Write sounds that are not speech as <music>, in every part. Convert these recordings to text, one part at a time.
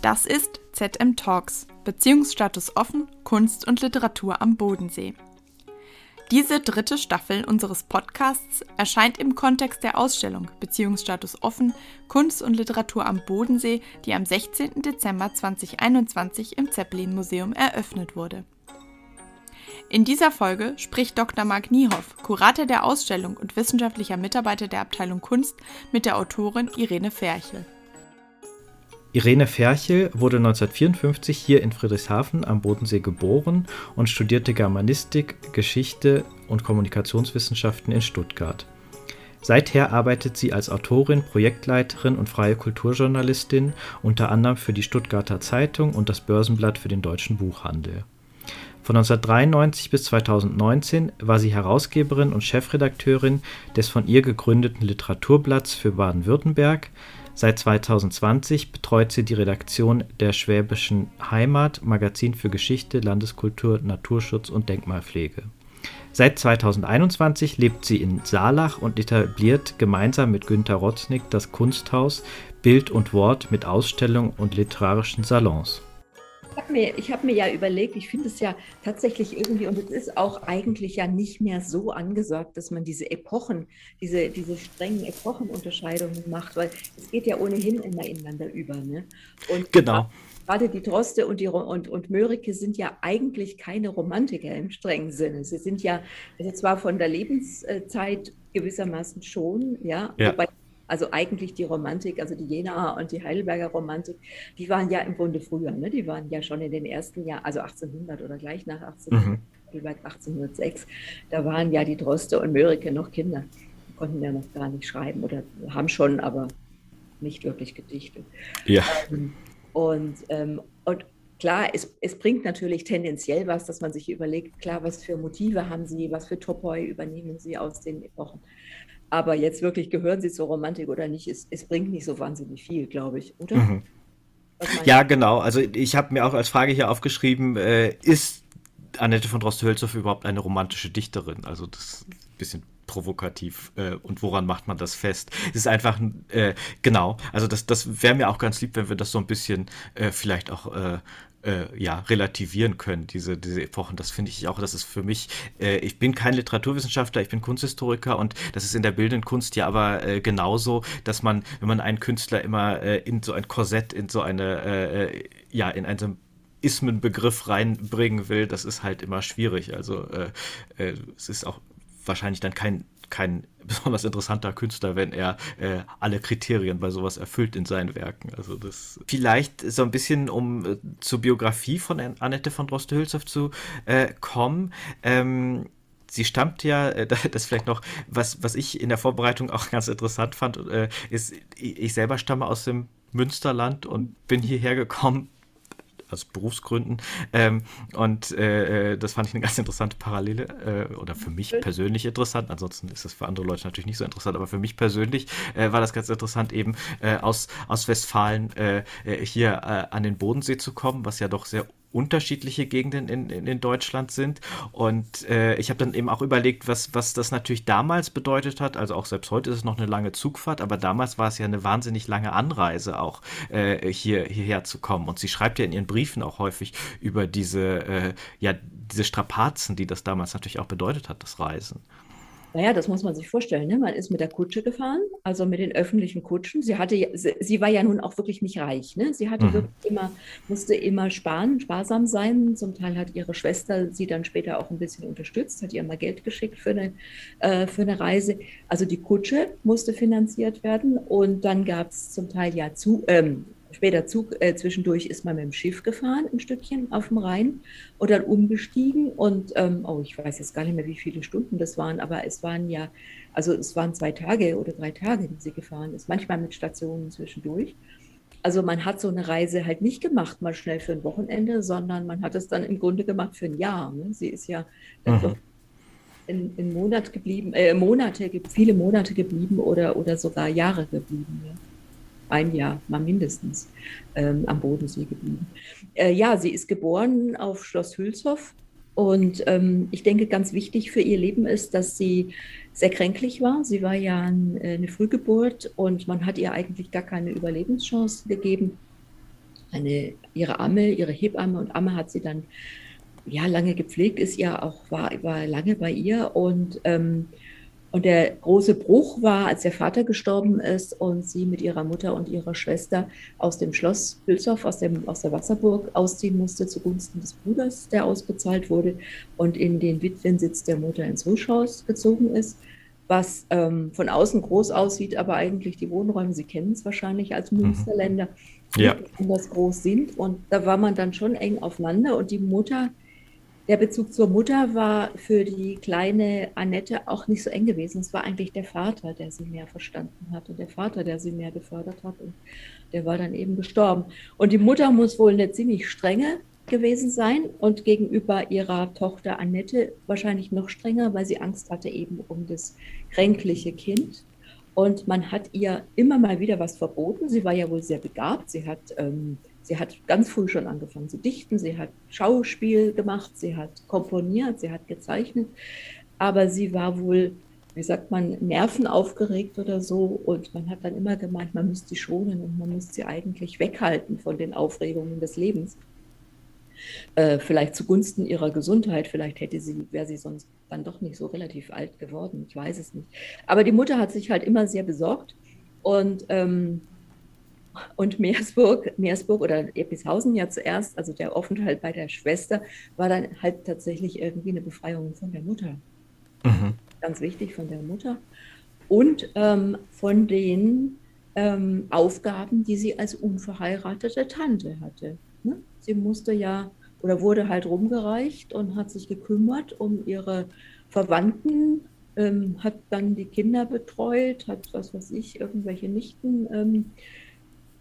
Das ist ZM Talks, Beziehungsstatus offen, Kunst und Literatur am Bodensee. Diese dritte Staffel unseres Podcasts erscheint im Kontext der Ausstellung Beziehungsstatus offen, Kunst und Literatur am Bodensee, die am 16. Dezember 2021 im Zeppelin Museum eröffnet wurde. In dieser Folge spricht Dr. Marc Niehoff, Kurator der Ausstellung und wissenschaftlicher Mitarbeiter der Abteilung Kunst, mit der Autorin Irene Ferchel. Irene Ferchel wurde 1954 hier in Friedrichshafen am Bodensee geboren und studierte Germanistik, Geschichte und Kommunikationswissenschaften in Stuttgart. Seither arbeitet sie als Autorin, Projektleiterin und freie Kulturjournalistin unter anderem für die Stuttgarter Zeitung und das Börsenblatt für den deutschen Buchhandel. Von 1993 bis 2019 war sie Herausgeberin und Chefredakteurin des von ihr gegründeten Literaturblatts für Baden-Württemberg, Seit 2020 betreut sie die Redaktion der Schwäbischen Heimat, Magazin für Geschichte, Landeskultur, Naturschutz und Denkmalpflege. Seit 2021 lebt sie in Saalach und etabliert gemeinsam mit Günter Rotznig das Kunsthaus Bild und Wort mit Ausstellungen und literarischen Salons habe mir, hab mir ja überlegt, ich finde es ja tatsächlich irgendwie, und es ist auch eigentlich ja nicht mehr so angesagt, dass man diese Epochen, diese, diese strengen Epochenunterscheidungen macht, weil es geht ja ohnehin immer ineinander über. Ne? Und genau. Gerade die Droste und, die, und, und Mörike sind ja eigentlich keine Romantiker im strengen Sinne. Sie sind ja, also zwar von der Lebenszeit gewissermaßen schon, ja, ja. wobei also eigentlich die Romantik, also die Jenaer und die Heidelberger Romantik, die waren ja im Grunde früher, ne? die waren ja schon in den ersten Jahren, also 1800 oder gleich nach 1800, mhm. Heidelberg 1806, da waren ja die Droste und Mörike noch Kinder, die konnten ja noch gar nicht schreiben oder haben schon, aber nicht wirklich gedichtet. Ja. Ähm, und, ähm, und klar, es, es bringt natürlich tendenziell was, dass man sich überlegt, klar, was für Motive haben sie, was für Topoi übernehmen sie aus den Epochen. Aber jetzt wirklich gehören sie zur Romantik oder nicht, es, es bringt nicht so wahnsinnig viel, glaube ich, oder? Mhm. Ja, genau. Also ich habe mir auch als Frage hier aufgeschrieben, äh, ist Annette von Droste-Hülshoff überhaupt eine romantische Dichterin? Also das ist ein bisschen provokativ äh, und woran macht man das fest? Es ist einfach, äh, genau, also das, das wäre mir auch ganz lieb, wenn wir das so ein bisschen äh, vielleicht auch äh, ja, relativieren können, diese, diese Epochen. Das finde ich auch, das ist für mich, äh, ich bin kein Literaturwissenschaftler, ich bin Kunsthistoriker und das ist in der bildenden Kunst ja aber äh, genauso, dass man, wenn man einen Künstler immer äh, in so ein Korsett, in so eine, äh, ja, in einen Ismenbegriff reinbringen will, das ist halt immer schwierig. Also äh, es ist auch wahrscheinlich dann kein kein besonders interessanter Künstler, wenn er äh, alle Kriterien bei sowas erfüllt in seinen Werken. Also das vielleicht so ein bisschen, um äh, zur Biografie von Annette von Droste-Hülshoff zu äh, kommen. Ähm, sie stammt ja, äh, <laughs> das vielleicht noch, was, was ich in der Vorbereitung auch ganz interessant fand, äh, ist, ich selber stamme aus dem Münsterland und bin hierher gekommen aus Berufsgründen. Ähm, und äh, äh, das fand ich eine <laughs> ganz interessante Parallele äh, oder für mich persönlich interessant. Ansonsten ist das für andere Leute natürlich nicht so interessant, aber für mich persönlich äh, war das ganz interessant, eben äh, aus, aus Westfalen äh, hier an den Bodensee zu kommen, was ja doch sehr unterschiedliche Gegenden in, in, in Deutschland sind. Und äh, ich habe dann eben auch überlegt, was, was das natürlich damals bedeutet hat. Also auch selbst heute ist es noch eine lange Zugfahrt, aber damals war es ja eine wahnsinnig lange Anreise auch äh, hier, hierher zu kommen. Und sie schreibt ja in ihren Briefen auch häufig über diese, äh, ja, diese Strapazen, die das damals natürlich auch bedeutet hat, das Reisen. Naja, das muss man sich vorstellen. Ne? Man ist mit der Kutsche gefahren, also mit den öffentlichen Kutschen. Sie, hatte, sie, sie war ja nun auch wirklich nicht reich. Ne? Sie hatte mhm. wirklich immer, musste immer sparen, sparsam sein. Zum Teil hat ihre Schwester sie dann später auch ein bisschen unterstützt, hat ihr mal Geld geschickt für eine, äh, für eine Reise. Also die Kutsche musste finanziert werden und dann gab es zum Teil ja zu, ähm, später Zug, äh, zwischendurch ist man mit dem Schiff gefahren, ein Stückchen auf dem Rhein und dann umgestiegen und, ähm, oh, ich weiß jetzt gar nicht mehr, wie viele Stunden das waren, aber es waren ja, also es waren zwei Tage oder drei Tage, die sie gefahren ist, manchmal mit Stationen zwischendurch. Also man hat so eine Reise halt nicht gemacht, mal schnell für ein Wochenende, sondern man hat es dann im Grunde gemacht für ein Jahr. Ne? Sie ist ja mhm. in, in Monat geblieben, äh, Monate, viele Monate geblieben oder, oder sogar Jahre geblieben. Ja ein Jahr mal mindestens ähm, am Bodensee geblieben. Äh, ja, sie ist geboren auf Schloss Hülshoff und ähm, ich denke, ganz wichtig für ihr Leben ist, dass sie sehr kränklich war. Sie war ja ein, äh, eine Frühgeburt und man hat ihr eigentlich gar keine Überlebenschance gegeben. eine, ihre Amme, ihre Hebamme und Amme hat sie dann ja lange gepflegt, ist ja auch, war, war lange bei ihr und ähm, und der große Bruch war, als der Vater gestorben ist und sie mit ihrer Mutter und ihrer Schwester aus dem Schloss Hülshoff, aus, dem, aus der Wasserburg ausziehen musste zugunsten des Bruders, der ausbezahlt wurde und in den Witwensitz der Mutter ins Ruschhaus gezogen ist, was ähm, von außen groß aussieht, aber eigentlich die Wohnräume, Sie kennen es wahrscheinlich als mhm. Münsterländer, ja. anders groß sind. Und da war man dann schon eng aufeinander und die Mutter der Bezug zur Mutter war für die kleine Annette auch nicht so eng gewesen. Es war eigentlich der Vater, der sie mehr verstanden hat und der Vater, der sie mehr gefördert hat. Und der war dann eben gestorben. Und die Mutter muss wohl eine ziemlich strenge gewesen sein und gegenüber ihrer Tochter Annette wahrscheinlich noch strenger, weil sie Angst hatte eben um das kränkliche Kind. Und man hat ihr immer mal wieder was verboten. Sie war ja wohl sehr begabt. Sie hat ähm, Sie hat ganz früh schon angefangen zu dichten, sie hat Schauspiel gemacht, sie hat komponiert, sie hat gezeichnet, aber sie war wohl, wie sagt man, nervenaufgeregt oder so und man hat dann immer gemeint, man müsste sie schonen und man müsste sie eigentlich weghalten von den Aufregungen des Lebens. Äh, vielleicht zugunsten ihrer Gesundheit, vielleicht hätte sie, wäre sie sonst dann doch nicht so relativ alt geworden, ich weiß es nicht. Aber die Mutter hat sich halt immer sehr besorgt und ähm, und Meersburg, Meersburg oder Epishausen ja zuerst, also der Aufenthalt bei der Schwester, war dann halt tatsächlich irgendwie eine Befreiung von der Mutter. Mhm. Ganz wichtig von der Mutter. Und ähm, von den ähm, Aufgaben, die sie als unverheiratete Tante hatte. Ne? Sie musste ja oder wurde halt rumgereicht und hat sich gekümmert um ihre Verwandten, ähm, hat dann die Kinder betreut, hat, was weiß ich, irgendwelche Nichten ähm,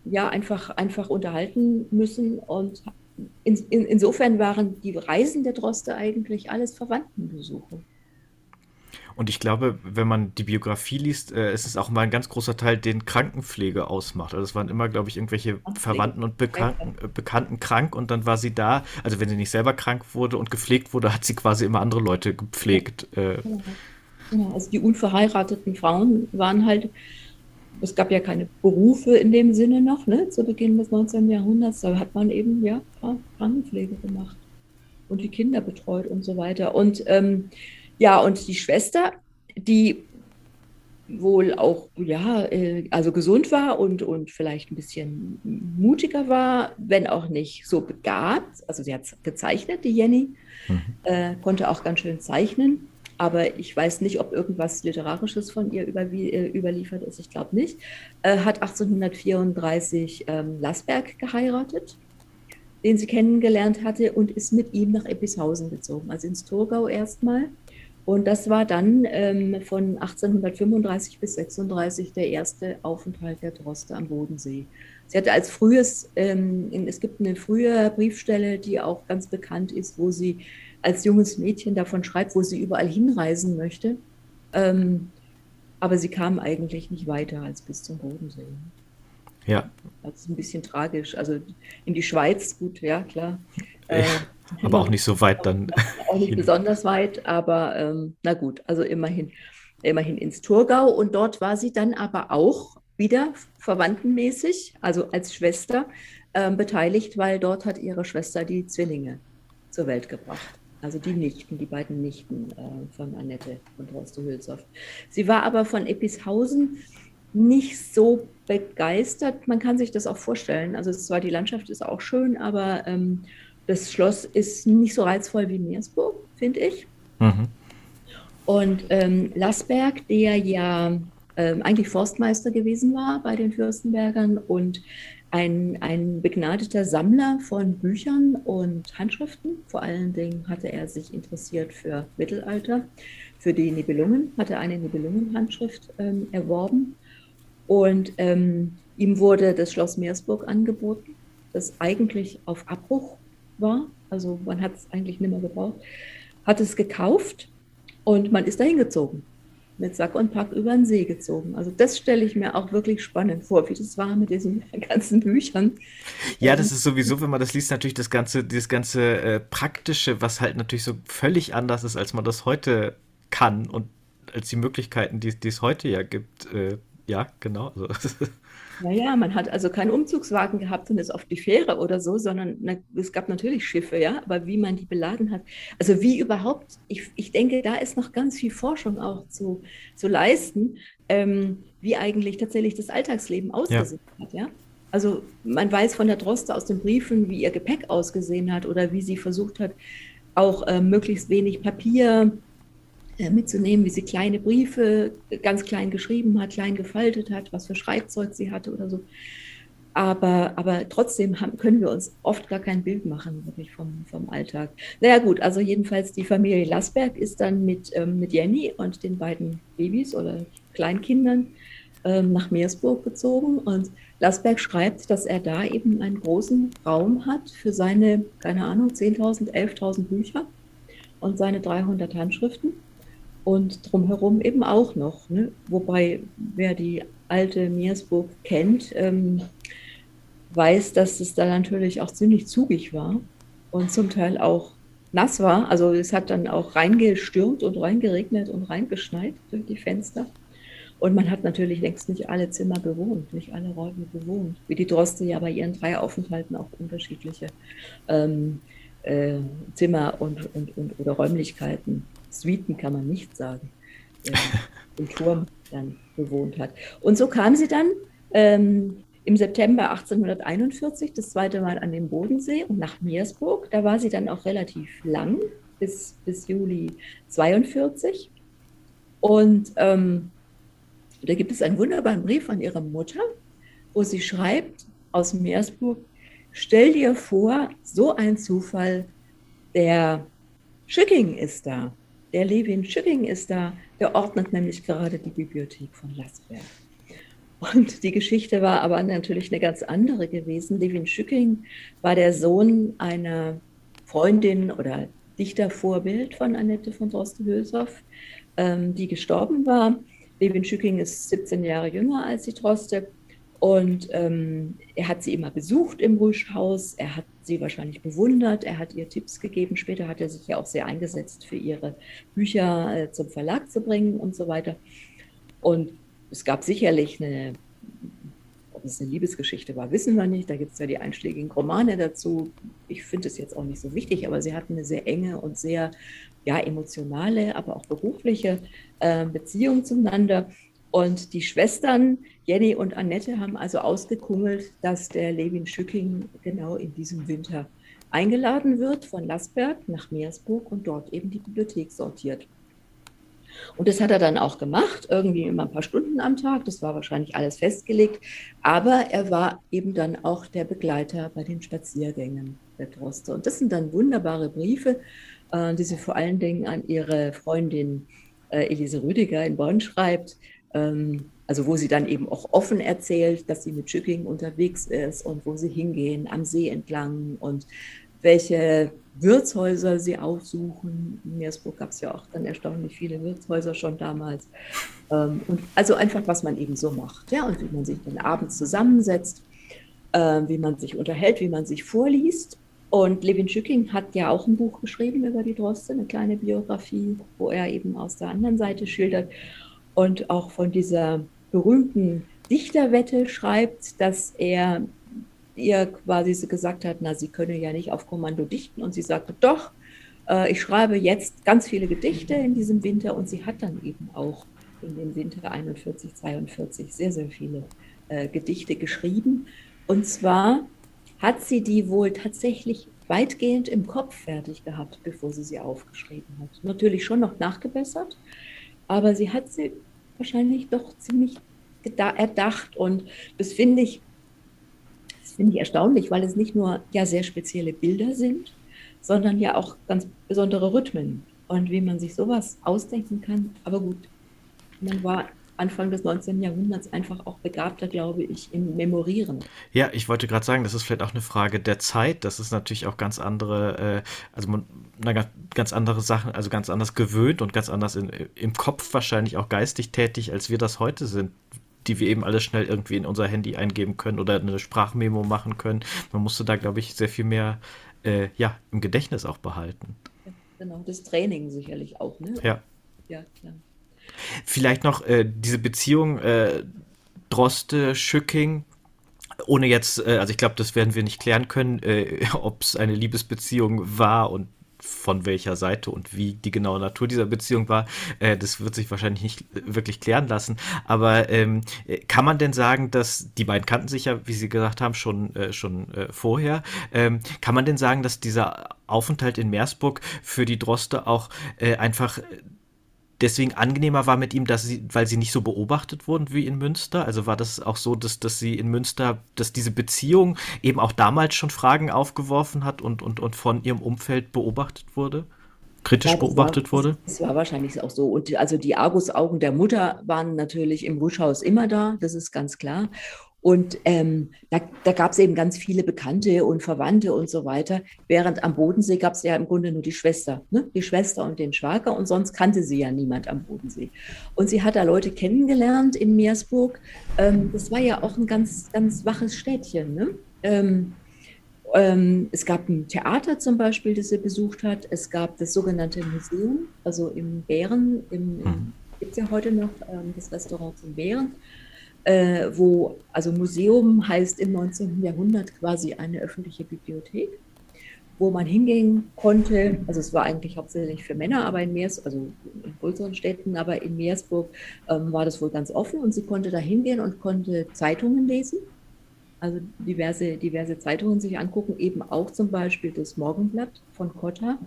ja einfach, einfach unterhalten müssen. Und in, in, insofern waren die Reisen der Droste eigentlich alles Verwandtenbesuche. Und ich glaube, wenn man die Biografie liest, äh, ist es auch mal ein ganz großer Teil, den Krankenpflege ausmacht. Also es waren immer, glaube ich, irgendwelche Verwandten und Bekannten, äh, Bekannten krank und dann war sie da. Also wenn sie nicht selber krank wurde und gepflegt wurde, hat sie quasi immer andere Leute gepflegt. Ja. Äh. Ja, also die unverheirateten Frauen waren halt es gab ja keine Berufe in dem Sinne noch, ne, zu Beginn des 19. Jahrhunderts. Da hat man eben ja Krankenpflege gemacht und die Kinder betreut und so weiter. Und ähm, ja, und die Schwester, die wohl auch, ja, äh, also gesund war und, und vielleicht ein bisschen mutiger war, wenn auch nicht so begabt. Also sie hat gezeichnet, die Jenny, mhm. äh, konnte auch ganz schön zeichnen aber ich weiß nicht, ob irgendwas Literarisches von ihr über, äh, überliefert ist. Ich glaube nicht. Äh, hat 1834 ähm, Lassberg geheiratet, den sie kennengelernt hatte, und ist mit ihm nach Eppishausen gezogen, also ins Thurgau erstmal. Und das war dann ähm, von 1835 bis 36 der erste Aufenthalt der Droste am Bodensee. Sie hatte als frühes, ähm, es gibt eine frühe Briefstelle, die auch ganz bekannt ist, wo sie als junges Mädchen davon schreibt, wo sie überall hinreisen möchte. Ähm, aber sie kam eigentlich nicht weiter als bis zum Bodensee. Ja. Das ist ein bisschen tragisch. Also in die Schweiz, gut, ja, klar. Äh, aber auch nicht so weit dann. <laughs> Auch nicht besonders weit, aber ähm, na gut, also immerhin, immerhin ins Thurgau. Und dort war sie dann aber auch wieder verwandtenmäßig, also als Schwester, äh, beteiligt, weil dort hat ihre Schwester die Zwillinge zur Welt gebracht also die Nichten, die beiden Nichten äh, von Annette und Horst Hülshoff. Sie war aber von Epishausen nicht so begeistert. Man kann sich das auch vorstellen. Also zwar die Landschaft ist auch schön, aber ähm, das Schloss ist nicht so reizvoll wie Meersburg, finde ich. Mhm. Und ähm, Lassberg, der ja ähm, eigentlich Forstmeister gewesen war bei den Fürstenbergern und ein, ein begnadeter Sammler von Büchern und Handschriften. Vor allen Dingen hatte er sich interessiert für Mittelalter, für die Nibelungen, hatte eine Nibelungen-Handschrift ähm, erworben. Und ähm, ihm wurde das Schloss Meersburg angeboten, das eigentlich auf Abbruch war. Also man hat es eigentlich nicht mehr gebraucht. Hat es gekauft und man ist dahin gezogen mit Sack und Pack über den See gezogen. Also das stelle ich mir auch wirklich spannend vor, wie das war mit diesen <laughs> ganzen Büchern. Ja, das ist sowieso, wenn man das liest, natürlich das ganze, dieses ganze äh, Praktische, was halt natürlich so völlig anders ist, als man das heute kann und als die Möglichkeiten, die, die es heute ja gibt, äh, ja, genau. Also, <laughs> Naja, man hat also keinen Umzugswagen gehabt und ist auf die Fähre oder so, sondern na, es gab natürlich Schiffe, ja, aber wie man die beladen hat, also wie überhaupt, ich, ich denke, da ist noch ganz viel Forschung auch zu, zu leisten, ähm, wie eigentlich tatsächlich das Alltagsleben ausgesehen ja. hat, ja. Also man weiß von der Droste aus den Briefen, wie ihr Gepäck ausgesehen hat oder wie sie versucht hat, auch äh, möglichst wenig Papier mitzunehmen, wie sie kleine Briefe ganz klein geschrieben hat, klein gefaltet hat, was für Schreibzeug sie hatte oder so. Aber, aber trotzdem haben, können wir uns oft gar kein Bild machen, wirklich vom, vom Alltag. Naja gut, also jedenfalls die Familie Lassberg ist dann mit, ähm, mit Jenny und den beiden Babys oder Kleinkindern ähm, nach Meersburg gezogen. Und Lassberg schreibt, dass er da eben einen großen Raum hat für seine, keine Ahnung, 10.000, 11.000 Bücher und seine 300 Handschriften und drumherum eben auch noch. Ne? Wobei, wer die alte Meersburg kennt, ähm, weiß, dass es da natürlich auch ziemlich zugig war und zum Teil auch nass war. Also es hat dann auch reingestürmt und reingeregnet und reingeschneit durch die Fenster. Und man hat natürlich längst nicht alle Zimmer bewohnt, nicht alle Räume bewohnt. Wie die Droste ja bei ihren drei Aufenthalten auch unterschiedliche ähm, äh, Zimmer und, und, und, oder Räumlichkeiten Suiten kann man nicht sagen, im Turm dann bewohnt hat. Und so kam sie dann ähm, im September 1841 das zweite Mal an den Bodensee und nach Meersburg. Da war sie dann auch relativ lang, bis, bis Juli 42. Und ähm, da gibt es einen wunderbaren Brief von ihrer Mutter, wo sie schreibt aus Meersburg, stell dir vor, so ein Zufall, der Schicking ist da. Der Levin Schilling ist da, der ordnet nämlich gerade die Bibliothek von Lassberg. Und die Geschichte war aber natürlich eine ganz andere gewesen. Levin Schücking war der Sohn einer Freundin oder Dichtervorbild von Annette von Droste-Hülshoff, ähm, die gestorben war. Levin Schücking ist 17 Jahre jünger als die Droste und ähm, er hat sie immer besucht im Rüschhaus. Er hat sie wahrscheinlich bewundert. Er hat ihr Tipps gegeben. Später hat er sich ja auch sehr eingesetzt, für ihre Bücher äh, zum Verlag zu bringen und so weiter. Und es gab sicherlich eine, ob es eine Liebesgeschichte war, wissen wir nicht. Da gibt es ja die einschlägigen Romane dazu. Ich finde es jetzt auch nicht so wichtig, aber sie hatten eine sehr enge und sehr ja, emotionale, aber auch berufliche äh, Beziehung zueinander. Und die Schwestern Jenny und Annette haben also ausgekungelt, dass der Levin Schücking genau in diesem Winter eingeladen wird von Lassberg nach Meersburg und dort eben die Bibliothek sortiert. Und das hat er dann auch gemacht, irgendwie immer ein paar Stunden am Tag. Das war wahrscheinlich alles festgelegt. Aber er war eben dann auch der Begleiter bei den Spaziergängen der Droste. Und das sind dann wunderbare Briefe, äh, die sie vor allen Dingen an ihre Freundin äh, Elise Rüdiger in Bonn schreibt, also wo sie dann eben auch offen erzählt, dass sie mit Schücking unterwegs ist und wo sie hingehen, am See entlang und welche Wirtshäuser sie aufsuchen. In Meersburg gab es ja auch dann erstaunlich viele Wirtshäuser schon damals. Ähm, und also einfach, was man eben so macht, ja, und wie man sich dann abends zusammensetzt, äh, wie man sich unterhält, wie man sich vorliest. Und Levin Schücking hat ja auch ein Buch geschrieben über die Droste, eine kleine Biografie, wo er eben aus der anderen Seite schildert und auch von dieser berühmten Dichterwette schreibt, dass er ihr quasi gesagt hat, na, sie könne ja nicht auf Kommando dichten. Und sie sagte, doch, äh, ich schreibe jetzt ganz viele Gedichte in diesem Winter. Und sie hat dann eben auch in dem Winter 41, 42 sehr, sehr viele äh, Gedichte geschrieben. Und zwar hat sie die wohl tatsächlich weitgehend im Kopf fertig gehabt, bevor sie sie aufgeschrieben hat. Natürlich schon noch nachgebessert, aber sie hat sie wahrscheinlich doch ziemlich erdacht. Und das finde ich, das finde ich erstaunlich, weil es nicht nur ja sehr spezielle Bilder sind, sondern ja auch ganz besondere Rhythmen. Und wie man sich sowas ausdenken kann. Aber gut, man war Anfang des 19. Jahrhunderts einfach auch begabter, glaube ich, im Memorieren. Ja, ich wollte gerade sagen, das ist vielleicht auch eine Frage der Zeit. Das ist natürlich auch ganz andere, äh, also man, na, ganz andere Sachen, also ganz anders gewöhnt und ganz anders in, im Kopf wahrscheinlich auch geistig tätig, als wir das heute sind die wir eben alles schnell irgendwie in unser Handy eingeben können oder eine Sprachmemo machen können. Man musste da, glaube ich, sehr viel mehr äh, ja, im Gedächtnis auch behalten. Ja, genau, das Training sicherlich auch. Ne? Ja. Ja, klar. Vielleicht noch äh, diese Beziehung, äh, Droste, Schücking, ohne jetzt, äh, also ich glaube, das werden wir nicht klären können, äh, <laughs> ob es eine Liebesbeziehung war und von welcher Seite und wie die genaue Natur dieser Beziehung war, äh, das wird sich wahrscheinlich nicht wirklich klären lassen. Aber ähm, kann man denn sagen, dass die beiden kannten sich ja, wie Sie gesagt haben, schon, äh, schon äh, vorher. Ähm, kann man denn sagen, dass dieser Aufenthalt in Meersburg für die Droste auch äh, einfach deswegen angenehmer war mit ihm, dass sie, weil sie nicht so beobachtet wurden wie in Münster? Also war das auch so, dass, dass sie in Münster, dass diese Beziehung eben auch damals schon Fragen aufgeworfen hat und, und, und von ihrem Umfeld beobachtet wurde? Kritisch ja, beobachtet war, wurde? Das, das war wahrscheinlich auch so. Und also die Argusaugen der Mutter waren natürlich im Ruschhaus immer da, das ist ganz klar. Und ähm, da, da gab es eben ganz viele Bekannte und Verwandte und so weiter. Während am Bodensee gab es ja im Grunde nur die Schwester, ne? die Schwester und den Schwager. Und sonst kannte sie ja niemand am Bodensee. Und sie hat da Leute kennengelernt in Meersburg. Ähm, das war ja auch ein ganz, ganz waches Städtchen. Ne? Ähm, ähm, es gab ein Theater zum Beispiel, das sie besucht hat. Es gab das sogenannte Museum, also im Bären, im, im mhm. gibt es ja heute noch ähm, das Restaurant zum Bären äh, wo, also Museum heißt im 19. Jahrhundert quasi eine öffentliche Bibliothek, wo man hingehen konnte. Also es war eigentlich hauptsächlich für Männer, aber in Meers, also in größeren Städten, aber in Meersburg ähm, war das wohl ganz offen und sie konnte da hingehen und konnte Zeitungen lesen. Also diverse, diverse Zeitungen sich angucken, eben auch zum Beispiel das Morgenblatt von Cotta,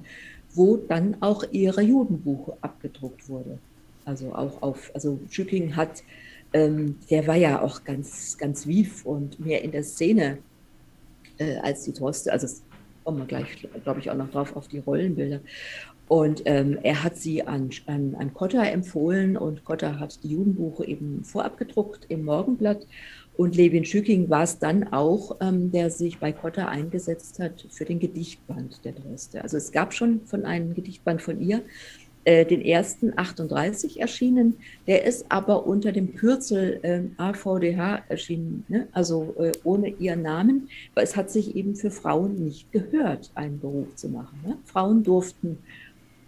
wo dann auch ihre Judenbuch abgedruckt wurde. Also auch auf, also Schücking hat ähm, der war ja auch ganz, ganz wief und mehr in der Szene äh, als die Droste. Also kommen wir gleich, glaube ich, auch noch drauf auf die Rollenbilder. Und ähm, er hat sie an, an, an Kotta empfohlen und Kotta hat die Judenbuche eben vorab gedruckt im Morgenblatt. Und Levin Schücking war es dann auch, ähm, der sich bei Kotta eingesetzt hat für den Gedichtband der Droste. Also es gab schon von einem Gedichtband von ihr, äh, den ersten 38 erschienen. Der ist aber unter dem Kürzel äh, AVDH erschienen, ne? also äh, ohne ihren Namen, weil es hat sich eben für Frauen nicht gehört, einen Beruf zu machen. Ne? Frauen durften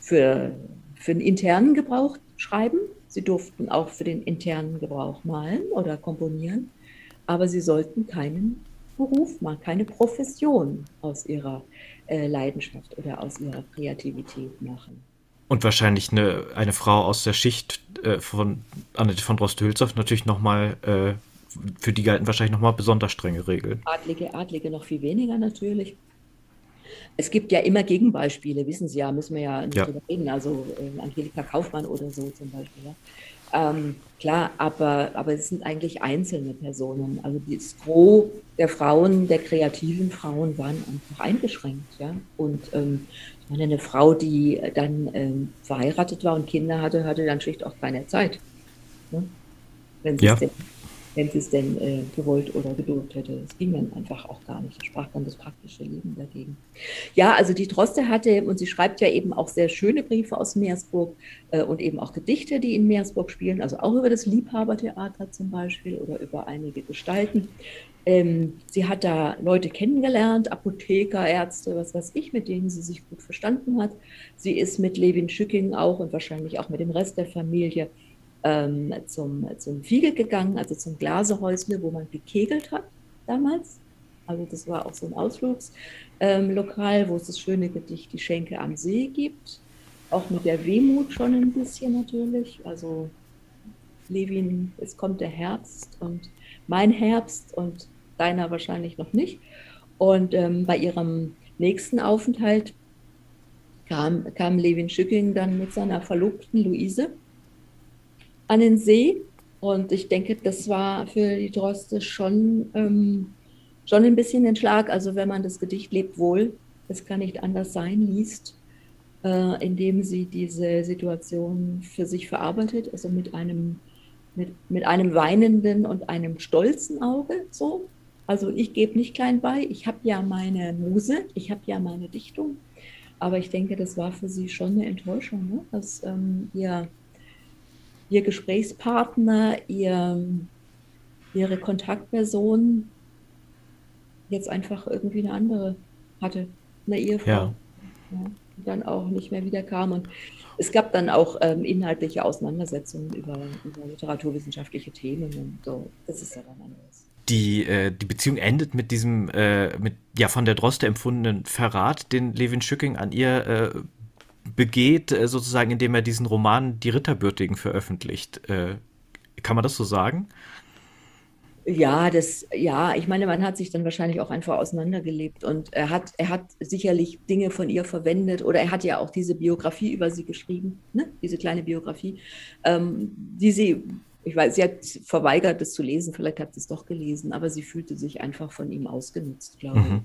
für, für den internen Gebrauch schreiben, sie durften auch für den internen Gebrauch malen oder komponieren, aber sie sollten keinen Beruf machen, keine Profession aus ihrer äh, Leidenschaft oder aus ihrer Kreativität machen. Und wahrscheinlich eine, eine Frau aus der Schicht äh, von Annette von Droste-Hülshoff natürlich nochmal, äh, für die galten wahrscheinlich nochmal besonders strenge Regeln. Adlige, Adlige noch viel weniger natürlich. Es gibt ja immer Gegenbeispiele, wissen Sie ja, müssen wir ja nicht ja. drüber reden. Also äh, Angelika Kaufmann oder so zum Beispiel. Ja. Ähm, klar, aber, aber es sind eigentlich einzelne Personen. Also das Gros der Frauen, der kreativen Frauen waren einfach eingeschränkt. Ja? Und ähm, meine, eine Frau, die dann ähm, verheiratet war und Kinder hatte, hatte dann schlicht auch keine Zeit. Ne? Wenn sie ja. es denn, wenn sie es denn äh, gewollt oder geduldet hätte. Es ging dann einfach auch gar nicht. Da sprach dann das praktische Leben dagegen. Ja, also die Droste hatte, und sie schreibt ja eben auch sehr schöne Briefe aus Meersburg äh, und eben auch Gedichte, die in Meersburg spielen, also auch über das Liebhabertheater zum Beispiel oder über einige Gestalten. Ähm, sie hat da Leute kennengelernt, Apotheker, Ärzte, was weiß ich, mit denen sie sich gut verstanden hat. Sie ist mit Levin Schücking auch und wahrscheinlich auch mit dem Rest der Familie ähm, zum, zum Fiegel gegangen, also zum Glasehäusle, wo man gekegelt hat damals. Also das war auch so ein Ausflugslokal, wo es das schöne Gedicht Die Schenke am See gibt. Auch mit der Wehmut schon ein bisschen natürlich. Also Levin, es kommt der Herbst und mein Herbst und deiner wahrscheinlich noch nicht. Und ähm, bei ihrem nächsten Aufenthalt kam, kam Levin Schücking dann mit seiner Verlobten Luise an den See. Und ich denke, das war für die Droste schon, ähm, schon ein bisschen ein Schlag. Also wenn man das Gedicht Lebt wohl, es kann nicht anders sein, liest, äh, indem sie diese Situation für sich verarbeitet, also mit einem, mit, mit einem weinenden und einem stolzen Auge so. Also ich gebe nicht klein bei, ich habe ja meine Muse, ich habe ja meine Dichtung, aber ich denke, das war für sie schon eine Enttäuschung, ne? dass ähm, ihr, ihr Gesprächspartner, ihr, ihre Kontaktperson jetzt einfach irgendwie eine andere hatte, eine Ehefrau. Ja. Ja. dann auch nicht mehr wiederkam. Und es gab dann auch ähm, inhaltliche Auseinandersetzungen über, über, literaturwissenschaftliche Themen und so. Das ist ja dann anders. Die, äh, die Beziehung endet mit diesem, äh, mit ja von der Droste empfundenen Verrat, den Levin Schücking an ihr äh, begeht, äh, sozusagen, indem er diesen Roman Die Ritterbürtigen veröffentlicht. Äh, kann man das so sagen? Ja, das, ja, ich meine, man hat sich dann wahrscheinlich auch einfach auseinandergelebt und er hat, er hat sicherlich Dinge von ihr verwendet oder er hat ja auch diese Biografie über sie geschrieben, ne? diese kleine Biografie, ähm, die sie, ich weiß, sie hat verweigert, das zu lesen, vielleicht hat sie es doch gelesen, aber sie fühlte sich einfach von ihm ausgenutzt, glaube ich. Mhm.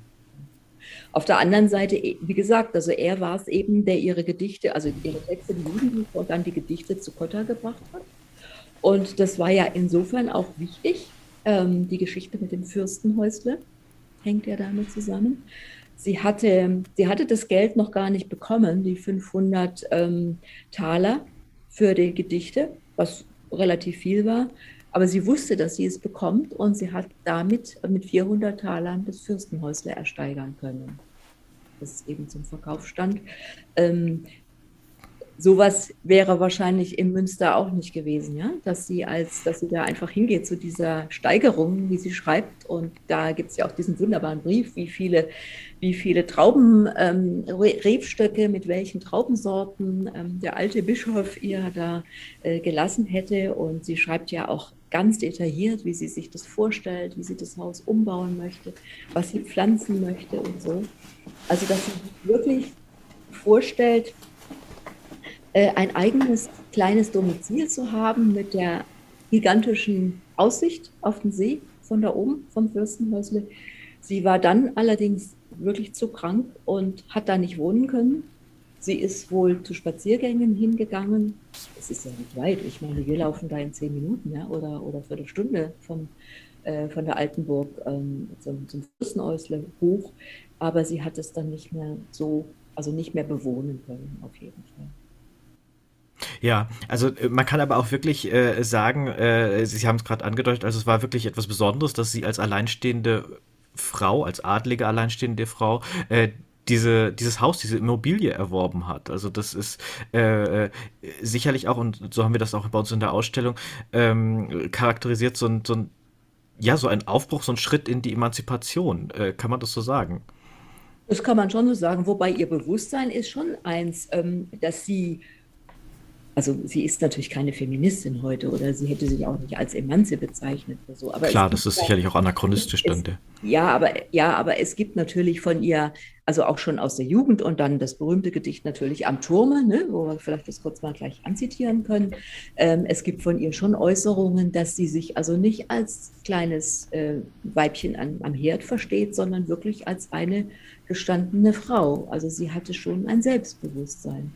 Auf der anderen Seite, wie gesagt, also er war es eben, der ihre Gedichte, also ihre Texte, die Jugendbücher und dann die Gedichte zu Kotta gebracht hat. Und das war ja insofern auch wichtig, ähm, die Geschichte mit dem Fürstenhäusle hängt ja damit zusammen. Sie hatte, sie hatte das Geld noch gar nicht bekommen, die 500 ähm, Taler für die Gedichte, was relativ viel war. Aber sie wusste, dass sie es bekommt und sie hat damit mit 400 Talern das Fürstenhäusle ersteigern können, das eben zum Verkauf stand. Ähm, sowas wäre wahrscheinlich in Münster auch nicht gewesen, ja, dass sie als, dass sie da einfach hingeht zu dieser Steigerung, wie sie schreibt. Und da gibt es ja auch diesen wunderbaren Brief, wie viele, wie viele Trauben, ähm, Rebstöcke mit welchen Traubensorten ähm, der alte Bischof ihr da äh, gelassen hätte. Und sie schreibt ja auch ganz detailliert, wie sie sich das vorstellt, wie sie das Haus umbauen möchte, was sie pflanzen möchte und so. Also, dass sie wirklich vorstellt, äh, ein eigenes kleines Domizil zu haben mit der gigantischen Aussicht auf den See von da oben, vom Fürstenhäusle. Sie war dann allerdings wirklich zu krank und hat da nicht wohnen können. Sie ist wohl zu Spaziergängen hingegangen. Es ist ja nicht weit. Ich meine, wir laufen da in zehn Minuten ja, oder, oder Viertelstunde vom, äh, von der Altenburg ähm, zum, zum Fürstenhäusle hoch. Aber sie hat es dann nicht mehr so, also nicht mehr bewohnen können, auf jeden Fall. Ja, also äh, man kann aber auch wirklich äh, sagen, äh, Sie haben es gerade angedeutet, also es war wirklich etwas Besonderes, dass Sie als alleinstehende Frau, als adlige alleinstehende Frau, äh, diese, dieses Haus, diese Immobilie erworben hat. Also das ist äh, äh, sicherlich auch, und so haben wir das auch bei uns in der Ausstellung, ähm, charakterisiert so ein, so ein, ja, so ein Aufbruch, so ein Schritt in die Emanzipation. Äh, kann man das so sagen? Das kann man schon so sagen, wobei ihr Bewusstsein ist schon eins, ähm, dass sie also sie ist natürlich keine Feministin heute oder sie hätte sich auch nicht als Emanze bezeichnet oder so. Aber Klar, das ist sicherlich auch anachronistisch dann. Ja, aber ja, aber es gibt natürlich von ihr, also auch schon aus der Jugend und dann das berühmte Gedicht natürlich am Turme, ne, wo wir vielleicht das kurz mal gleich anzitieren können. Ähm, es gibt von ihr schon Äußerungen, dass sie sich also nicht als kleines äh, Weibchen an, am Herd versteht, sondern wirklich als eine gestandene Frau. Also sie hatte schon ein Selbstbewusstsein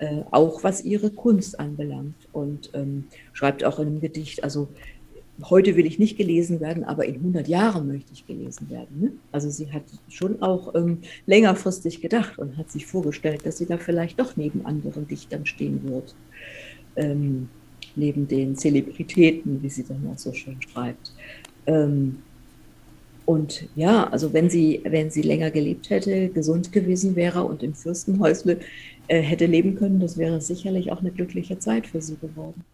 äh, auch was ihre Kunst anbelangt. Und ähm, schreibt auch in einem Gedicht, also heute will ich nicht gelesen werden, aber in 100 Jahren möchte ich gelesen werden. Ne? Also sie hat schon auch ähm, längerfristig gedacht und hat sich vorgestellt, dass sie da vielleicht doch neben anderen Dichtern stehen wird. Ähm, neben den Zelebritäten, wie sie dann auch so schön schreibt. Ähm, und ja, also wenn sie, wenn sie länger gelebt hätte, gesund gewesen wäre und im Fürstenhäusle hätte leben können, das wäre sicherlich auch eine glückliche Zeit für sie geworden.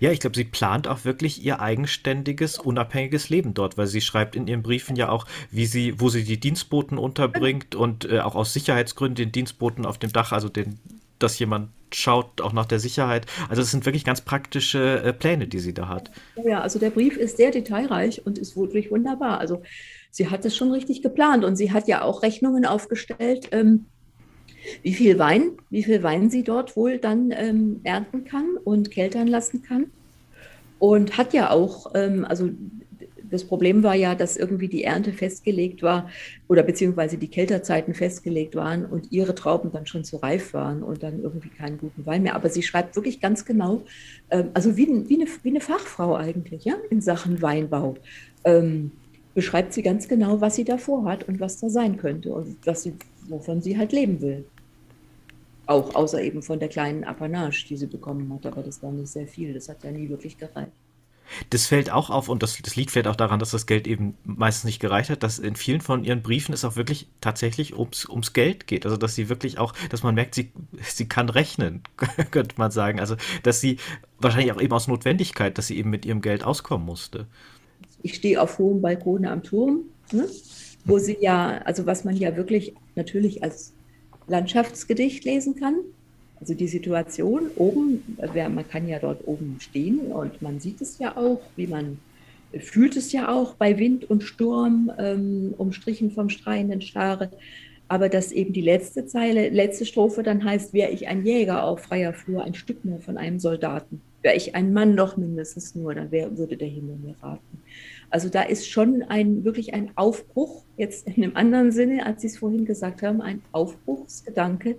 Ja, ich glaube, sie plant auch wirklich ihr eigenständiges, unabhängiges Leben dort, weil sie schreibt in ihren Briefen ja auch, wie sie, wo sie die Dienstboten unterbringt und äh, auch aus Sicherheitsgründen den Dienstboten auf dem Dach, also den, dass jemand schaut auch nach der Sicherheit. Also es sind wirklich ganz praktische äh, Pläne, die sie da hat. Ja, also der Brief ist sehr detailreich und ist wirklich wunderbar. Also sie hat es schon richtig geplant und sie hat ja auch Rechnungen aufgestellt. Ähm, wie viel Wein, wie viel Wein sie dort wohl dann ähm, ernten kann und keltern lassen kann. Und hat ja auch, ähm, also das Problem war ja, dass irgendwie die Ernte festgelegt war oder beziehungsweise die Kälterzeiten festgelegt waren und ihre Trauben dann schon zu reif waren und dann irgendwie keinen guten Wein mehr. Aber sie schreibt wirklich ganz genau, ähm, also wie, wie, eine, wie eine Fachfrau eigentlich, ja, in Sachen Weinbau. Ähm, beschreibt sie ganz genau, was sie da vorhat und was da sein könnte und was sie, wovon sie halt leben will. Auch außer eben von der kleinen Apanage, die sie bekommen hat, aber das war nicht sehr viel. Das hat ja nie wirklich gereicht. Das fällt auch auf und das, das liegt vielleicht auch daran, dass das Geld eben meistens nicht gereicht hat, dass in vielen von ihren Briefen es auch wirklich tatsächlich ums, ums Geld geht. Also dass sie wirklich auch, dass man merkt, sie, sie kann rechnen, <laughs> könnte man sagen. Also dass sie wahrscheinlich auch eben aus Notwendigkeit, dass sie eben mit ihrem Geld auskommen musste. Ich stehe auf hohem Balkone am Turm, ne? wo sie ja, also was man ja wirklich natürlich als Landschaftsgedicht lesen kann, also die Situation oben, man kann ja dort oben stehen und man sieht es ja auch, wie man fühlt es ja auch bei Wind und Sturm, ähm, umstrichen vom strahlenden Stare. Aber dass eben die letzte Zeile, letzte Strophe dann heißt, wäre ich ein Jäger auf freier Flur, ein Stück mehr von einem Soldaten. Wäre ich ein Mann doch mindestens nur, dann wär, würde der Himmel mir raten. Also da ist schon ein, wirklich ein Aufbruch, jetzt in einem anderen Sinne, als Sie es vorhin gesagt haben, ein Aufbruchsgedanke,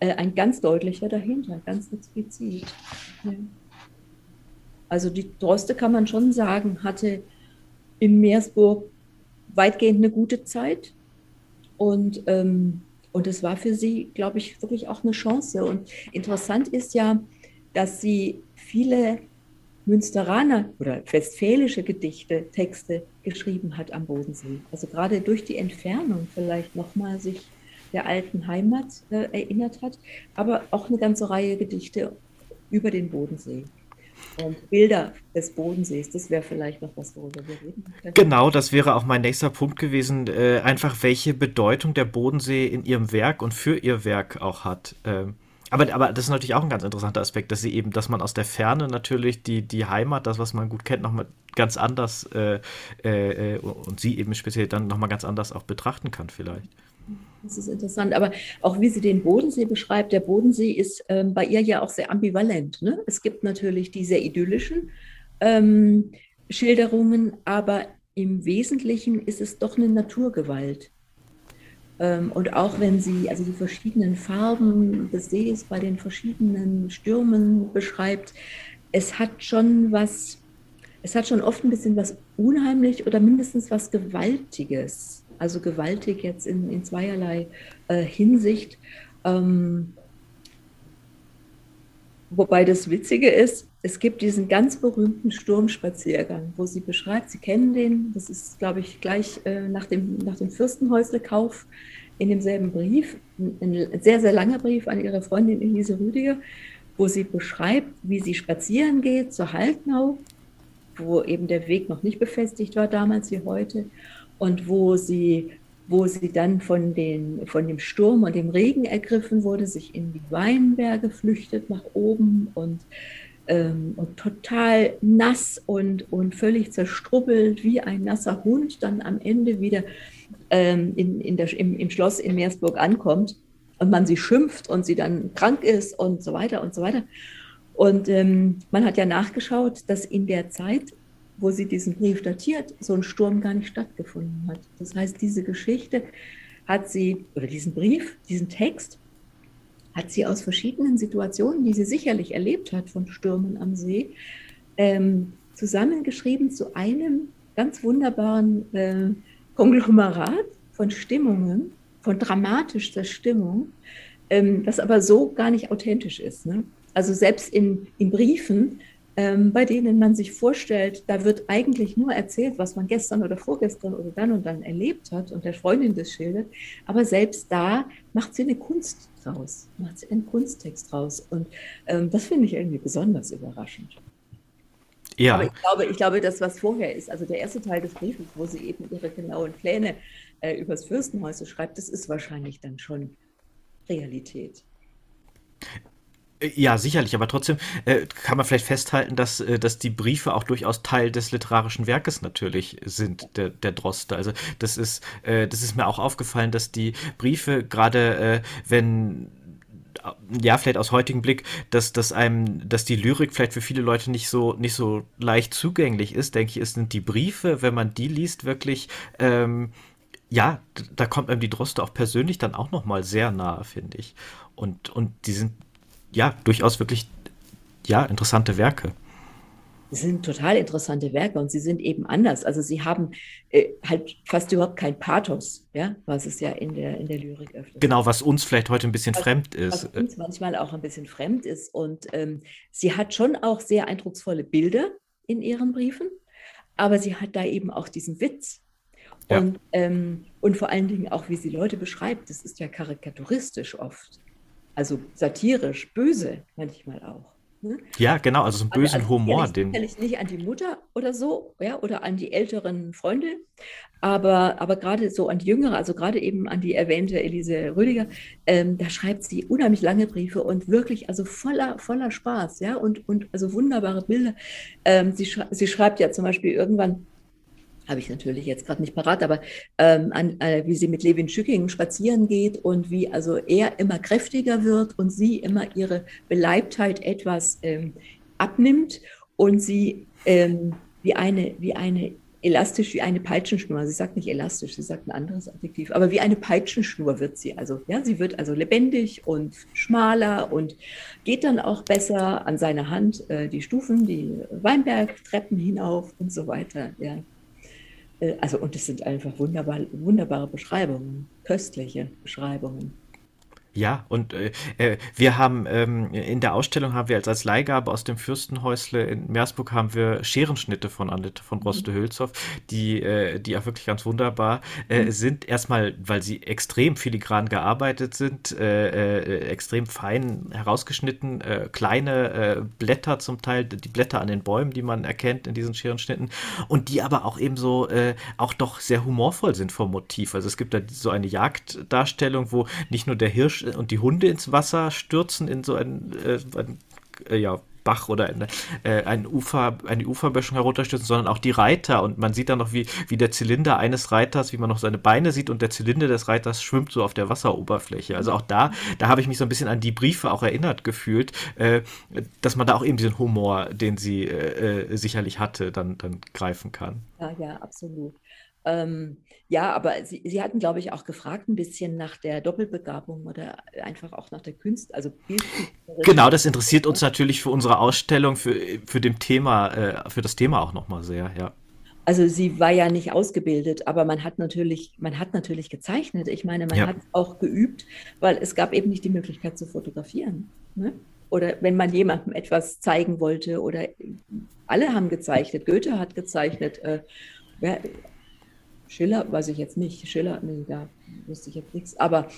äh, ein ganz deutlicher dahinter, ganz explizit. Ja. Also die Droste kann man schon sagen, hatte in Meersburg weitgehend eine gute Zeit und ähm, und es war für sie, glaube ich, wirklich auch eine Chance. Und interessant ist ja, dass sie viele Münsteraner oder westfälische Gedichte, Texte geschrieben hat am Bodensee. Also gerade durch die Entfernung vielleicht nochmal sich der alten Heimat äh, erinnert hat, aber auch eine ganze Reihe Gedichte über den Bodensee. Und Bilder des Bodensees, das wäre vielleicht noch was, worüber wir reden können. Genau, das wäre auch mein nächster Punkt gewesen. Äh, einfach, welche Bedeutung der Bodensee in ihrem Werk und für ihr Werk auch hat. Ähm, aber, aber das ist natürlich auch ein ganz interessanter Aspekt, dass sie eben, dass man aus der Ferne natürlich die, die Heimat, das, was man gut kennt, nochmal ganz anders äh, äh, und sie eben speziell dann nochmal ganz anders auch betrachten kann, vielleicht. Das ist interessant. Aber auch wie sie den Bodensee beschreibt, der Bodensee ist ähm, bei ihr ja auch sehr ambivalent. Ne? Es gibt natürlich die sehr idyllischen ähm, Schilderungen, aber im Wesentlichen ist es doch eine Naturgewalt. Ähm, und auch wenn sie also die verschiedenen Farben des Sees bei den verschiedenen Stürmen beschreibt, es hat schon was, es hat schon oft ein bisschen was unheimlich oder mindestens was Gewaltiges. Also gewaltig jetzt in, in zweierlei äh, Hinsicht. Ähm, wobei das Witzige ist, es gibt diesen ganz berühmten Sturmspaziergang, wo sie beschreibt, Sie kennen den, das ist, glaube ich, gleich äh, nach dem, nach dem Fürstenhäusle-Kauf in demselben Brief, ein sehr, sehr langer Brief an ihre Freundin Elise Rüdiger, wo sie beschreibt, wie sie spazieren geht zur Haltnau, wo eben der Weg noch nicht befestigt war damals wie heute und wo sie wo sie dann von, den, von dem Sturm und dem Regen ergriffen wurde, sich in die Weinberge flüchtet nach oben und ähm, total nass und, und völlig zerstrubbelt wie ein nasser Hund dann am Ende wieder ähm, in, in der, im, im Schloss in Meersburg ankommt und man sie schimpft und sie dann krank ist und so weiter und so weiter. Und ähm, man hat ja nachgeschaut, dass in der Zeit, wo sie diesen Brief datiert, so ein Sturm gar nicht stattgefunden hat. Das heißt, diese Geschichte hat sie, oder diesen Brief, diesen Text, hat sie aus verschiedenen Situationen, die sie sicherlich erlebt hat von Stürmen am See, ähm, zusammengeschrieben zu einem ganz wunderbaren äh, Konglomerat von Stimmungen, von dramatischer Stimmung, ähm, das aber so gar nicht authentisch ist. Ne? Also selbst in, in Briefen, bei denen man sich vorstellt, da wird eigentlich nur erzählt, was man gestern oder vorgestern oder dann und dann erlebt hat und der Freundin das schildert. Aber selbst da macht sie eine Kunst raus, macht sie einen Kunsttext raus. Und ähm, das finde ich irgendwie besonders überraschend. Ja. Aber ich glaube, ich glaube, das, was vorher ist, also der erste Teil des Briefes, wo sie eben ihre genauen Pläne äh, übers Fürstenhäuser schreibt, das ist wahrscheinlich dann schon Realität. Äh, ja, sicherlich, aber trotzdem äh, kann man vielleicht festhalten, dass, äh, dass die Briefe auch durchaus Teil des literarischen Werkes natürlich sind, der, der Droste. Also das ist, äh, das ist mir auch aufgefallen, dass die Briefe, gerade äh, wenn ja, vielleicht aus heutigem Blick, dass, dass einem, dass die Lyrik vielleicht für viele Leute nicht so, nicht so leicht zugänglich ist, denke ich, sind die Briefe, wenn man die liest, wirklich, ähm, ja, da kommt einem die Droste auch persönlich dann auch nochmal sehr nahe, finde ich. Und, und die sind ja, durchaus wirklich, ja, interessante Werke. Das sind total interessante Werke und sie sind eben anders. Also sie haben äh, halt fast überhaupt kein Pathos, ja, was es ja in der, in der Lyrik öfter Genau, was uns vielleicht heute ein bisschen was, fremd ist. Was uns manchmal auch ein bisschen fremd ist. Und ähm, sie hat schon auch sehr eindrucksvolle Bilder in ihren Briefen, aber sie hat da eben auch diesen Witz. Ja. Und, ähm, und vor allen Dingen auch, wie sie Leute beschreibt, das ist ja karikaturistisch oft. Also satirisch, böse manchmal auch. Ne? Ja, genau, also so einen bösen also, Humor, sicherlich, den. sicherlich nicht an die Mutter oder so, ja, oder an die älteren Freunde, aber, aber gerade so an die Jüngere, also gerade eben an die erwähnte Elise Rüdiger, ähm, da schreibt sie unheimlich lange Briefe und wirklich also voller, voller Spaß, ja, und, und also wunderbare Bilder. Ähm, sie, schra sie schreibt ja zum Beispiel irgendwann, habe ich natürlich jetzt gerade nicht parat, aber ähm, an, äh, wie sie mit Levin Schücking spazieren geht und wie also er immer kräftiger wird und sie immer ihre Beleibtheit etwas ähm, abnimmt und sie ähm, wie eine, wie eine elastisch wie eine Peitschenschnur. Sie sagt nicht elastisch, sie sagt ein anderes Adjektiv, aber wie eine Peitschenschnur wird sie. Also ja, sie wird also lebendig und schmaler und geht dann auch besser an seiner Hand äh, die Stufen, die Weinbergtreppen hinauf und so weiter. Ja. Äh, also, und es sind einfach wunderbar, wunderbare Beschreibungen, köstliche Beschreibungen. Ja, und äh, äh, wir haben ähm, in der Ausstellung haben wir als, als Leihgabe aus dem Fürstenhäusle in Meersburg haben wir Scherenschnitte von Annette von Roste-Hülshoff, die, äh, die auch wirklich ganz wunderbar äh, Mhm. sind. Erstmal, weil sie extrem filigran gearbeitet sind, äh, äh, extrem fein herausgeschnitten, kleine Blätter zum Teil, die Blätter an den Bäumen, die man erkennt in diesen Scherenschnitten, und die aber auch eben so auch doch sehr humorvoll sind vom Motiv. Also es gibt da so eine Jagddarstellung, wo nicht nur der Hirsch und die Hunde ins Wasser stürzen in so äh, ein äh, ja, Bach oder eine, äh, ein Ufer, eine Uferböschung herunterstürzen, sondern auch die Reiter. Und man sieht dann noch, wie, wie der Zylinder eines Reiters, wie man noch seine Beine sieht und der Zylinder des Reiters schwimmt so auf der Wasseroberfläche. Also auch da, da habe ich mich so ein bisschen an die Briefe auch erinnert gefühlt, äh, dass man da auch eben diesen Humor, den sie äh, äh, sicherlich hatte, dann, dann greifen kann. Ja, ja, absolut. Ähm, ja, aber Sie, Sie hatten, glaube ich, auch gefragt ein bisschen nach der Doppelbegabung oder einfach auch nach der Künst, also. Genau, das interessiert uns natürlich für unsere Ausstellung, für, für, dem Thema, äh, für das Thema auch nochmal sehr, ja. Also sie war ja nicht ausgebildet, aber man hat natürlich, man hat natürlich gezeichnet. Ich meine, man Ja. hat auch geübt, weil es gab eben nicht die Möglichkeit zu fotografieren. Ne? Oder wenn man jemandem etwas zeigen wollte, oder alle haben gezeichnet. Goethe hat gezeichnet. Äh, wer, Schiller, weiß ich jetzt nicht. Schiller, nee, da wusste ich jetzt nichts. Aber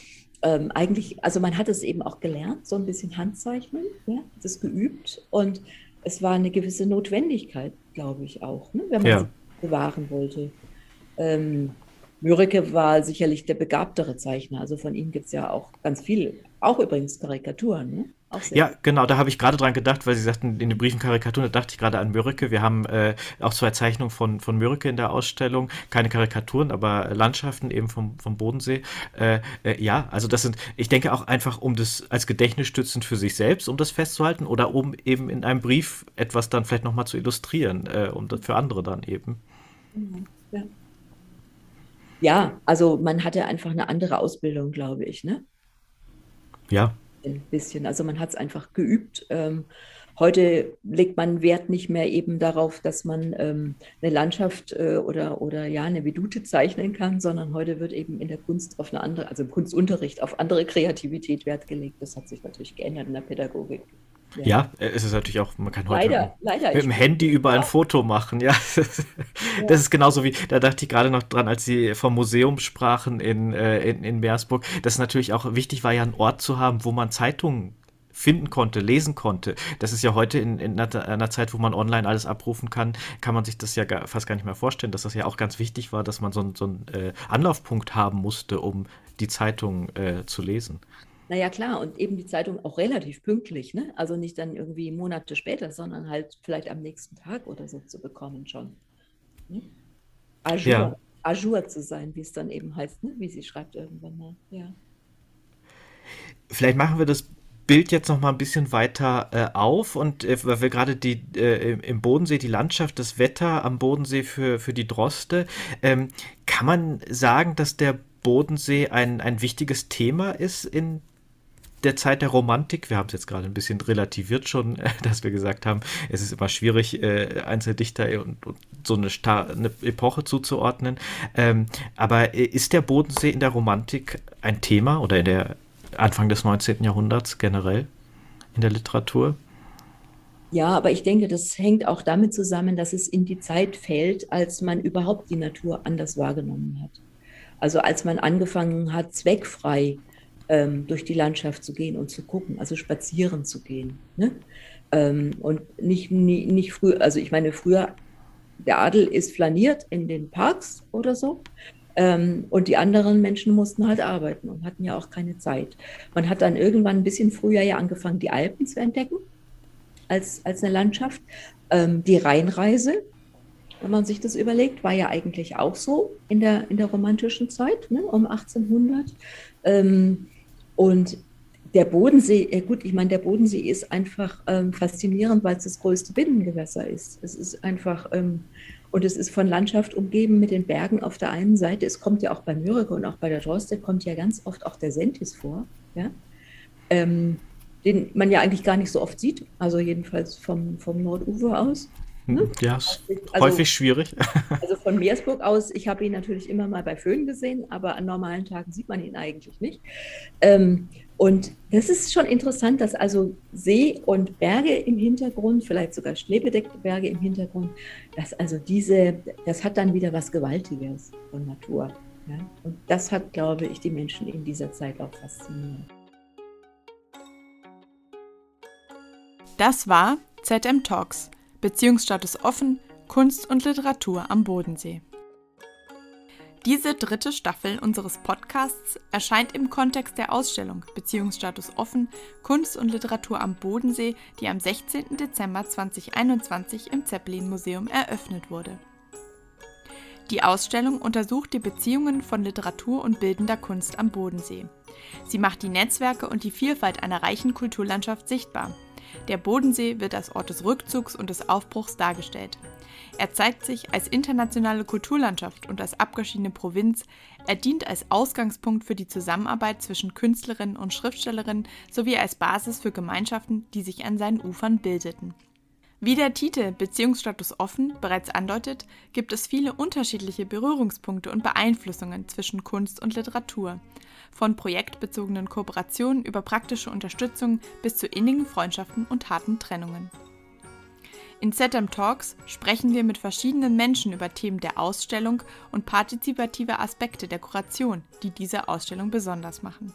ähm, eigentlich, also man hat es eben auch gelernt, so ein bisschen Handzeichnen, ja, das geübt. Und es war eine gewisse Notwendigkeit, glaube ich auch, ne, wenn man Ja. bewahren wollte. Ähm, Mörike war sicherlich der begabtere Zeichner. Also von ihm gibt es ja auch ganz viele, auch übrigens Karikaturen. Ne? Ja, genau, da habe ich gerade dran gedacht, weil Sie sagten, in den Briefen Karikaturen, da dachte ich gerade an Mörike. Wir haben äh, auch zwei Zeichnungen von, von Mörike in der Ausstellung. Keine Karikaturen, aber Landschaften eben vom, vom Bodensee. Äh, äh, ja, also das sind, ich denke auch einfach, um das als Gedächtnisstützend für sich selbst, um das festzuhalten oder um eben in einem Brief etwas dann vielleicht nochmal zu illustrieren, äh, um das für andere dann eben. Ja. Ja, also man hatte einfach eine andere Ausbildung, glaube ich, ne? Ja, Ein bisschen. Also man hat es einfach geübt. Ähm, heute legt man Wert nicht mehr eben darauf, dass man ähm, eine Landschaft äh, oder, oder ja, eine Vedute zeichnen kann, sondern heute wird eben in der Kunst auf eine andere, also im Kunstunterricht auf andere Kreativität Wert gelegt. Das hat sich natürlich geändert in der Pädagogik. Ja, äh, es ist natürlich auch, man kann heute Leider, leider. mit dem Handy überall ein Foto machen, ja. Das ist genauso wie, da dachte ich gerade noch dran, als Sie vom Museum sprachen in, äh, in, in Meersburg, dass natürlich auch wichtig war, ja einen Ort zu haben, wo man Zeitungen finden konnte, lesen konnte. Das ist ja heute in, in einer, einer Zeit, wo man online alles abrufen kann, kann man sich das ja gar, fast gar nicht mehr vorstellen, dass das ja auch ganz wichtig war, dass man so, einen- so äh, Anlaufpunkt haben musste, um die Zeitung äh, zu lesen. Naja, klar, und eben die Zeitung auch relativ pünktlich, ne? Also nicht dann irgendwie Monate später, sondern halt vielleicht am nächsten Tag oder so zu bekommen schon. Ne? À jour, Ja. à jour zu sein, wie es dann eben heißt, ne? Wie sie schreibt irgendwann mal. Ja. Vielleicht machen wir das Bild jetzt noch mal ein bisschen weiter äh, auf und äh, weil wir gerade die äh, im- im Bodensee die Landschaft, das Wetter am Bodensee für, für die Droste, ähm, kann man sagen, dass der Bodensee ein, ein wichtiges Thema ist in der Zeit der Romantik? Wir haben es jetzt gerade ein bisschen relativiert schon, äh, <laughs> dass wir gesagt haben, es ist immer schwierig, äh, einzelne Dichter und, und so eine, Sta eine Epoche zuzuordnen. Ähm, aber äh, ist der Bodensee in der Romantik ein Thema oder in der Anfang des 19. Jahrhunderts generell in der Literatur? Ja, aber ich denke, das hängt auch damit zusammen, dass es in die Zeit fällt, als man überhaupt die Natur anders wahrgenommen hat. Also als man angefangen hat, zweckfrei ähm, durch die Landschaft zu gehen und zu gucken, also spazieren zu gehen. Ne? Ähm, und nicht, nie, nicht früher, also ich meine, früher, der Adel ist flaniert in den Parks oder so. Ähm, und die anderen Menschen mussten halt arbeiten und hatten ja auch keine Zeit. Man hat dann irgendwann ein bisschen früher ja angefangen, die Alpen zu entdecken als, als eine Landschaft. Ähm, die Rheinreise, wenn man sich das überlegt, war ja eigentlich auch so in der, in der romantischen Zeit, ne, um 1800. Ähm, und der Bodensee, äh gut, ich meine, der Bodensee ist einfach ähm, faszinierend, weil es das größte Binnengewässer ist. Es ist einfach, ähm, und es ist von Landschaft umgeben mit den Bergen auf der einen Seite. Es kommt ja auch bei Mürike und auch bei der Droste kommt ja ganz oft auch der Sentis vor. Ja? Ähm, den man ja eigentlich gar nicht so oft sieht, also jedenfalls vom, vom Nordufer aus. Ne? Hm, ja, also, häufig schwierig. <laughs> Also von Meersburg aus, ich habe ihn natürlich immer mal bei Föhn gesehen, aber an normalen Tagen sieht man ihn eigentlich nicht. Ähm, und das ist schon interessant, dass also See und Berge im Hintergrund, vielleicht sogar schneebedeckte Berge im Hintergrund, dass also diese, das hat dann wieder was Gewaltiges von Natur. Ja? Und das hat, glaube ich, die Menschen in dieser Zeit auch fasziniert. Das war ZM Talks, Beziehungsstatus offen, Kunst und Literatur am Bodensee. Diese dritte Staffel unseres Podcasts erscheint im Kontext der Ausstellung Beziehungsstatus offen, Kunst und Literatur am Bodensee, die am 16. Dezember 2021 im Zeppelin Museum eröffnet wurde. Die Ausstellung untersucht die Beziehungen von Literatur und bildender Kunst am Bodensee. Sie macht die Netzwerke und die Vielfalt einer reichen Kulturlandschaft sichtbar der Bodensee wird als Ort des Rückzugs und des Aufbruchs dargestellt. Er zeigt sich als internationale Kulturlandschaft und als abgeschiedene Provinz. Er dient als Ausgangspunkt für die Zusammenarbeit zwischen Künstlerinnen und Schriftstellerinnen sowie als Basis für Gemeinschaften, die sich an seinen Ufern bildeten. Wie der Titel Beziehungsstatus offen bereits andeutet, gibt es viele unterschiedliche Berührungspunkte und Beeinflussungen zwischen Kunst und Literatur von projektbezogenen Kooperationen über praktische Unterstützung bis zu innigen Freundschaften und harten Trennungen. In ZM Talks sprechen wir mit verschiedenen Menschen über Themen der Ausstellung und partizipative Aspekte der Kuration, die diese Ausstellung besonders machen.